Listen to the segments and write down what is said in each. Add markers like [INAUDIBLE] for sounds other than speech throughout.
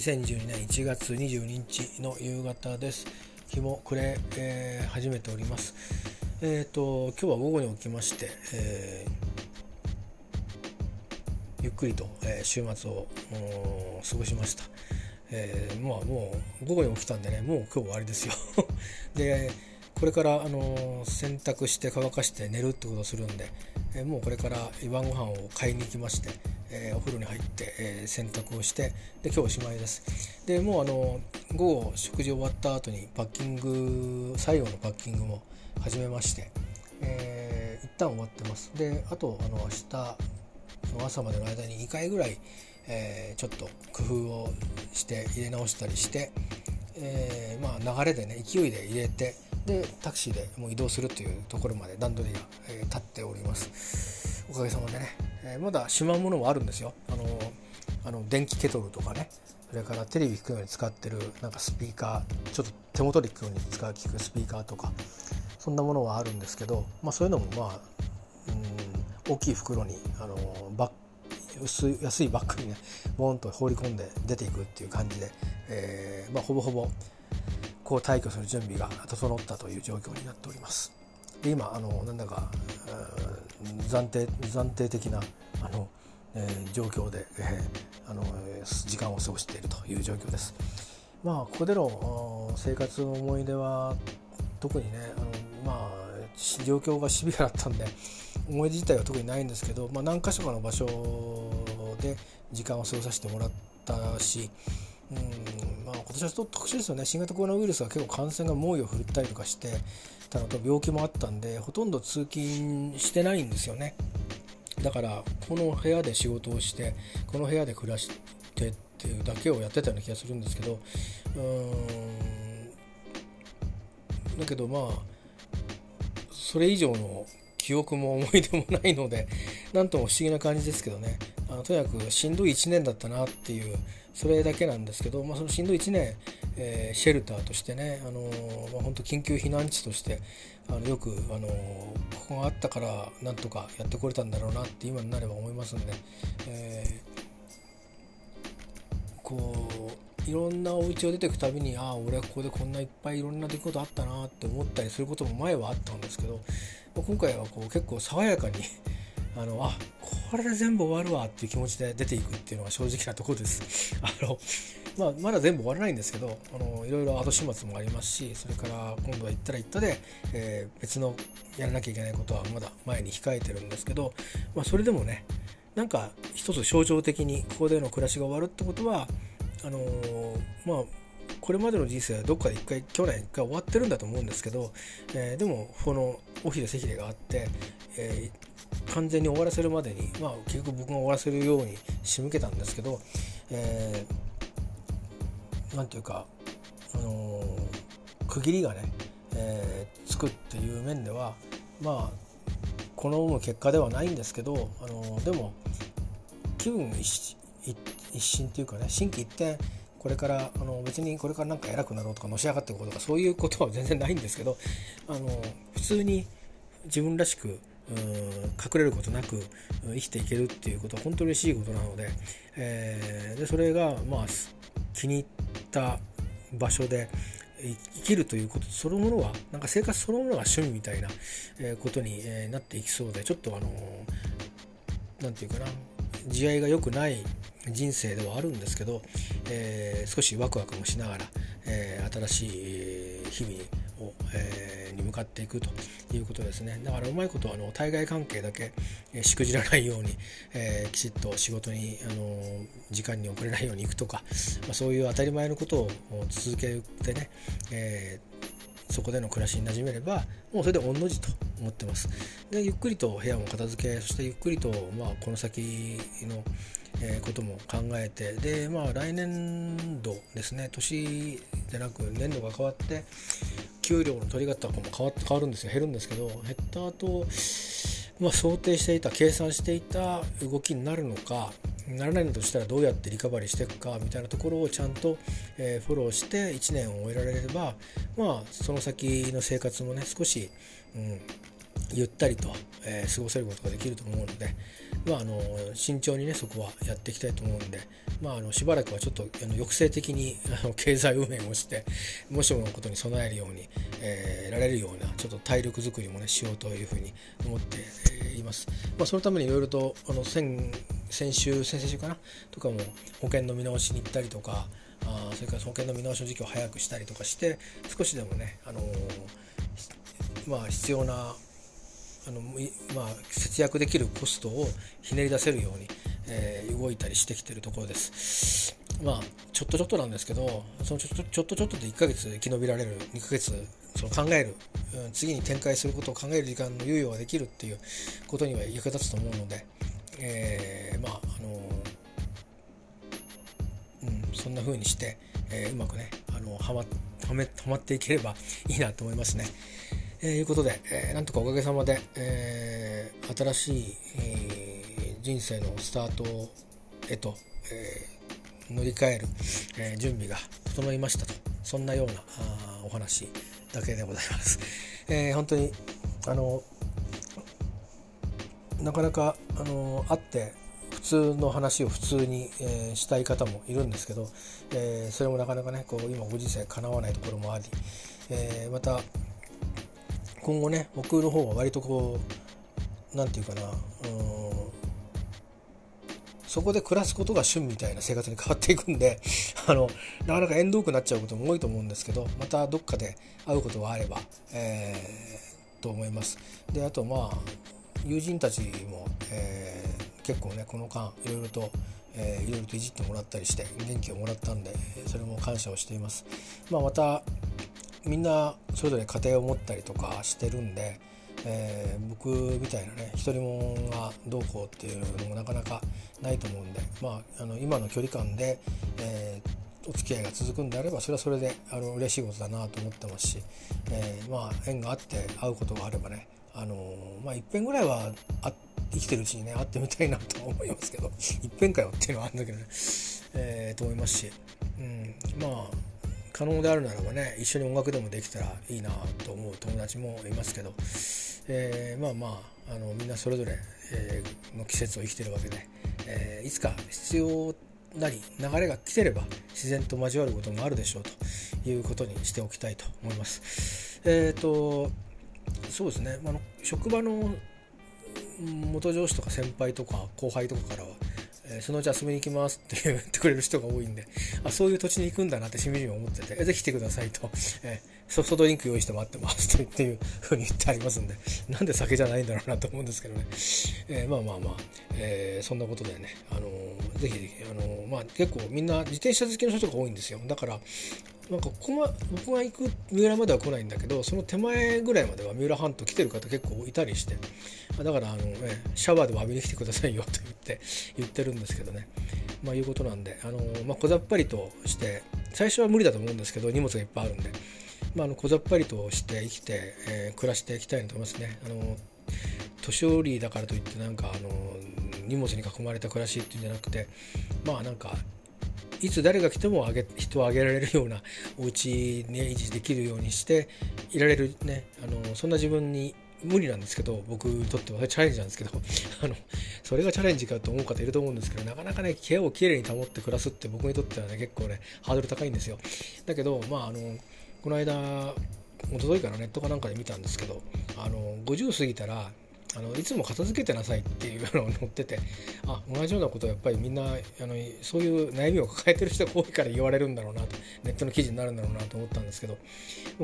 2022年1月22日の夕方です。日も暮れ、えー、始めております。えっ、ー、と今日は午後に起きまして、えー、ゆっくりと、えー、週末を過ごしました。えー、まあもう午後に起きたんでねもう今日終わりですよ。[LAUGHS] でこれからあの洗濯して乾かして寝るってことをするんで、え、もうこれから晩ご飯を買いに行きましてえー、お風呂に入って、えー、洗濯をしてで今日おしまいです。でもうあの午後食事終わった後にパッキング最後のパッキングも始めまして、えー、一旦終わってます。であとあの明日の朝までの間に2回ぐらい、えー、ちょっと工夫をして入れ直したりして、え、まあ、流れでね勢いで入れてでタクシーでもう移動するというところまで段取りが、えー、立っております。おかげさまでねえー、まだしまうものもあるんですよ。あのあの電気ケトルとかねそれからテレビ聞くように使ってるなんかスピーカーちょっと手元で聞くように使う聞くスピーカーとかそんなものはあるんですけど、まあ、そういうのもまあうん大きい袋にあのバッ薄い安いバッグにねボーンと放り込んで出ていくっていう感じで、えーまあ、ほぼほぼこう退去する準備が整ったという状況になっております。で今あのなんだか暫定暫定的なあの、えー、状況で、えー、あの時間を過ごしているという状況です。まあここでの生活の思い出は特にねあのまあ状況がシビアだったんで思い出自体は特にないんですけど、まあ、何か所かの場所で時間を過ごさせてもらったしうんまあ、今年はちょっと特殊ですよね。新型コロナウイルスが結構感染が猛威を振るったりとかしてたのと病気もあったんでほとんど通勤してないんですよね。だからこの部屋で仕事をしてこの部屋で暮らしてっていうだけをやってたような気がするんですけどうーん。だけどまあそれ以上の記憶も思い出もないので何とも不思議な感じですけどね。あのとにかくしんどい1年だったなっていうそれだけなんですけど、まあ、そのしんどい1年、えー、シェルターとしてね、あのー、まあ、本当緊急避難地としてあのよく、あのー、ここがあったからなんとかやってこれたんだろうなって今になれば思いますんで、え、こういろんなお家を出てくたびにああ俺はここでこんないっぱいいろんな出来事あったなって思ったりすることも前はあったんですけどまあ今回はこう結構爽やかにあのあこれで全部終わるわっていう気持ちで出ていくっていうのが正直なところです。[LAUGHS] あのまあ、まだ全部終わらないんですけどあのいろいろ後始末もありますしそれから今度は行ったら行ったで、えー、別のやらなきゃいけないことはまだ前に控えてるんですけど、まあ、それでもねなんか一つ象徴的にここでの暮らしが終わるってことはあのー、まあこれまでの人生はどっかで一回去年一回終わってるんだと思うんですけど、えー、でもこのオフィス赤霊があって、え、完全に終わらせるまでに、まあ、結局僕が終わらせるように仕向けたんですけど、えー、なんていうか、あのー、区切りがね、えー、つくっていう面ではまあ好む結果ではないんですけど、あのー、でも気分一一新っていうかね心機一転これからあの別にこれからなんか偉くなろうとかのし上がっていこととかそういうことは全然ないんですけどあの普通に自分らしく隠れることなく生きていけるっていうことは本当に嬉しいことなので,、えー、でそれがまあ気に入った場所で生きるということそのものはなんか生活そのものが趣味みたいなことになっていきそうでちょっとあの何て言うかな慈愛が良くない人生ではあるんですけど、えー、少しワクワクもしながら、えー、新しい日々、えー、に向かっていくということですね。だからうまいことあの対外関係だけ、えー、しくじらないように、えー、きちっと仕事に、あの時間に遅れないように行くとか、まあ、そういう当たり前のことを続けてね、えそこでの暮らしに馴染めればもうそれで御の字と思ってます。でゆっくりと部屋も片付けそしてゆっくりと、まあ、この先の、えことも考えてでまあ来年度ですね年でなく年度が変わって給料の取り方も変わっ変わるんですよ。減るんですけど減った後、まあ想定していた計算していた動きになるのかならないのとしたらどうやってリカバリーしていくかみたいなところをちゃんと、えフォローして1年を終えられればまあその先の生活もね少し、うん、ゆったりと、えー、過ごせることができると思うので、まあ、あの慎重にねそこはやっていきたいと思うんで、まあ、あのしばらくはちょっとあの抑制的にあの経済運営をしてもしものことに備えるように、えー、られるようなちょっと体力づくりもねしようというふうに思っています。まあ、そのためにいろいろとあの先先週先々週かなとかも保険の見直しに行ったりとかあそれから保険の見直しの時期を早くしたりとかして少しでもね、あの、まあ、必要なあの、まあ、節約できるコストをひねり出せるように、えー、動いたりしてきてるところです。まあちょっとちょっとなんですけどそのちょちょっとちょっとで1ヶ月生き延びられる2ヶ月その考える、うん、次に展開することを考える時間の猶予ができるっていうことには役立つと思うので、えー、まああのうん、そんな風にして、えー、うまくねあのはまはめはまっていければいいなと思いますね。えー、いうことで、えー、なんとかおかげさまで、えー、新しい、えー、人生のスタートへと、えー、乗り換える、えー、準備が整いましたとそんなようなあお話だけでございます。[LAUGHS] えー、本当にあのなかなかあの会って普通の話を普通に、えー、したい方もいるんですけど、えー、それもなかなかねこう今ご時世かなわないところもあり、えー、また今後ね僕の方は割とこう何て言うかなうんそこで暮らすことが旬みたいな生活に変わっていくんで [LAUGHS] あのなかなか縁遠くなっちゃうことも多いと思うんですけどまたどっかで会うことがあれば、えー、と思います。であとまあ友人たちも、えー、結構ねこの間いろいろと、えー、いろいろといじってもらったりして元気をもらったんでそれも感謝をしています。まあ、またみんなそれぞれ家庭を持ったりとかしてるんで、えー、僕みたいなね一人もんがどうこうっていうのもなかなかないと思うんで、まあ、あの今の距離感で、えー、お付き合いが続くんであればそれはそれであの嬉しいことだなと思ってますし、えー、まあ縁があって会うことがあればねあのまあいっぺんぐらいは生きてるうちにね会ってみたいなと思いますけどいっぺんかよっていうのはあるんだけどね、えー、と思いますし、うん、まあ可能であるならばね一緒に音楽でもできたらいいなと思う友達もいますけど、えー、まあまああのみんなそれぞれ、えー、の季節を生きてるわけで、えー、いつか必要なり流れが来てれば自然と交わることもあるでしょうということにしておきたいと思います。えっ、とそうですね、あの職場の元上司とか先輩とか後輩とかからはえそのうち遊びに行きますって言ってくれる人が多いんで、あ、そういう土地に行くんだなってしみじみ思ってて、えぜひ来てくださいと、えソフトドリンク用意して待ってますとっていうふうに言ってありますんで、[LAUGHS] なんで酒じゃないんだろうなと思うんですけどね。えー、まあまあまあ、えー、そんなことでね、あのー、ぜひ、あの、まあ結構みんな自転車好きの人が多いんですよ。だから、なんかここ、ま、僕が行く三浦までは来ないんだけどその手前ぐらいまでは三浦半島来てる方結構いたりしてだからあの、ね、シャワーでも浴びに来てくださいよと言って言ってるんですけどねまあいうことなんであの、まあ、小ざっぱりとして最初は無理だと思うんですけど荷物がいっぱいあるんで、まあ、あの小ざっぱりとして生きて、えー、暮らしていきたいなと思いますね。あの年寄りだからといってなんかあの荷物に囲まれた暮らしっていうんじゃなくてまあなんかいつ誰が来てもあげ人をあげられるようなお家に維持できるようにしていられるねあのそんな自分に無理なんですけど僕にとってはチャレンジなんですけど [LAUGHS] あのそれがチャレンジかと思う方いると思うんですけどなかなかね部屋をきれいに保って暮らすって僕にとってはね結構ねハードル高いんですよ。だけどまああのこの間一昨日からネットかなんかで見たんですけどあの50過ぎたらあのいつも片付けてなさいっていうのを載っててあ同じようなことをやっぱりみんなあのそういう悩みを抱えてる人が多いから言われるんだろうなとネットの記事になるんだろうなと思ったんですけど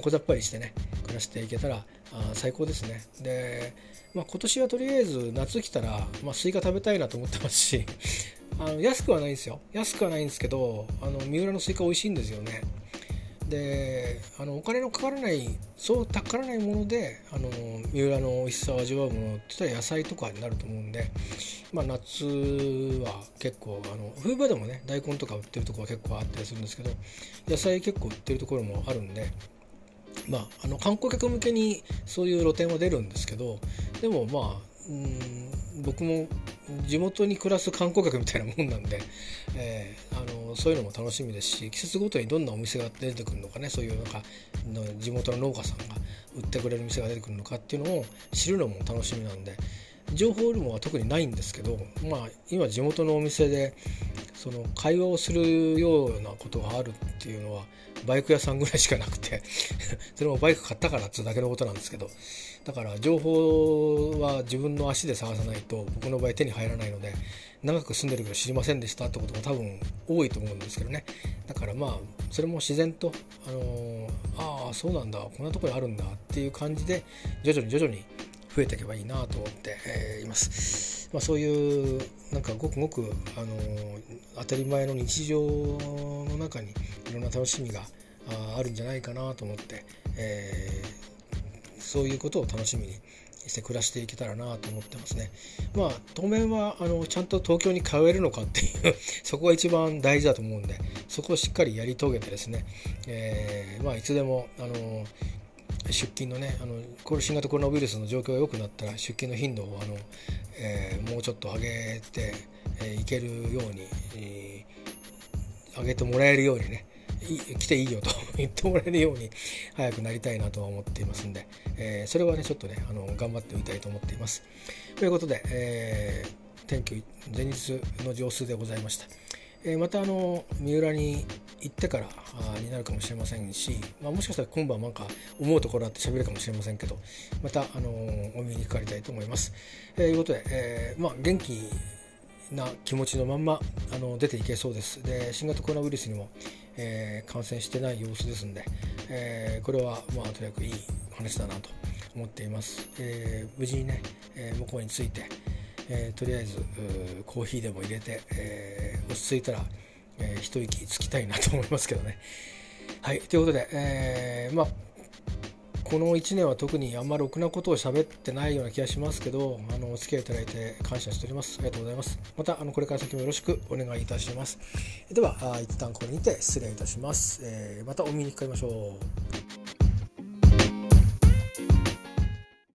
小ざっぱりしてね暮らしていけたらあ最高ですね。で、まあ、今年はとりあえず夏来たら、まあ、スイカ食べたいなと思ってますしあの安くはないんですよ。安くはないんですけどあの三浦のスイカ美味しいんですよね。であのお金のかからないそうたからないものであの三浦の美味しさを味わうものって言ったら野菜とかになると思うんで、まあ、夏は結構あの冬場でもね大根とか売ってるところは結構あったりするんですけど野菜結構売ってるところもあるんで。まあ、あの観光客向けにそういう露店は出るんですけどでもまあうん僕も地元に暮らす観光客みたいなもんなんで、[LAUGHS] えー、あのそういうのも楽しみですし季節ごとにどんなお店が出てくるのかねそういうなんか地元の農家さんが売ってくれる店が出てくるのかっていうのを知るのも楽しみなんで情報量は特にないんですけど、まあ、今地元のお店でその会話をするようなことがあるっていうのはバイク屋さんぐらいしかなくて [LAUGHS] それもバイク買ったからっていうだけのことなんですけどだから情報は自分の足で探さないと僕の場合手に入らないので長く住んでるけど知りませんでしたってことも多分多いと思うんですけどね。だからまあそれも自然とあのああそうなんだこんなとこにあるんだっていう感じで徐々に徐々に増えていけばいいなと思って、えいます。まあ、そういうなんかごくごく、あの当たり前の日常の中にいろんな楽しみがあるんじゃないかなと思って、えー、そういうことを楽しみにして暮らしていけたらなと思ってますね。まあ当面はあのちゃんと東京に通えるのかっていう [LAUGHS] そこが一番大事だと思うんでそこをしっかりやり遂げてですね、えー、まあいつでもあの出勤のねあのこれ新型コロナウイルスの状況が良くなったら出勤の頻度をあの、えー、もうちょっと上げて、えー、いけるように、えー、上げてもらえるようにね来ていいよと [LAUGHS] 言ってもらえるように早くなりたいなとは思っていますんで、えー、それはねちょっとねあの頑張ってみたいと思っています。ということで、えー、天気前日の上数でございました。えまたあの三浦に行ってからになるかもしれませんし、まあ、もしかしたら今晩なんか思うところあって喋るかもしれませんけどまたあのお耳にかかりたいと思います。と、えー、いうことで、えー、まあ、元気な気持ちのまんまあの出ていけそうです。で新型コロナウイルスにも、えー、感染してない様子ですんで、えこれはまあとにかくいい話だなと思っています。え無事にね、え向こうに着いて、えー、とりあえずコーヒーでも入れて、えー、落ち着いたら、えー、一息つきたいなと思いますけどね。はいということで、えー、まあこの1年は特にあんまりろくなことを喋ってないような気がしますけど、あのお付き合いいただいて感謝しております。ありがとうございます。またあのこれから先もよろしくお願いいたします。では、あ一旦ここにて失礼いたします。えー、またお見にかかりましょう。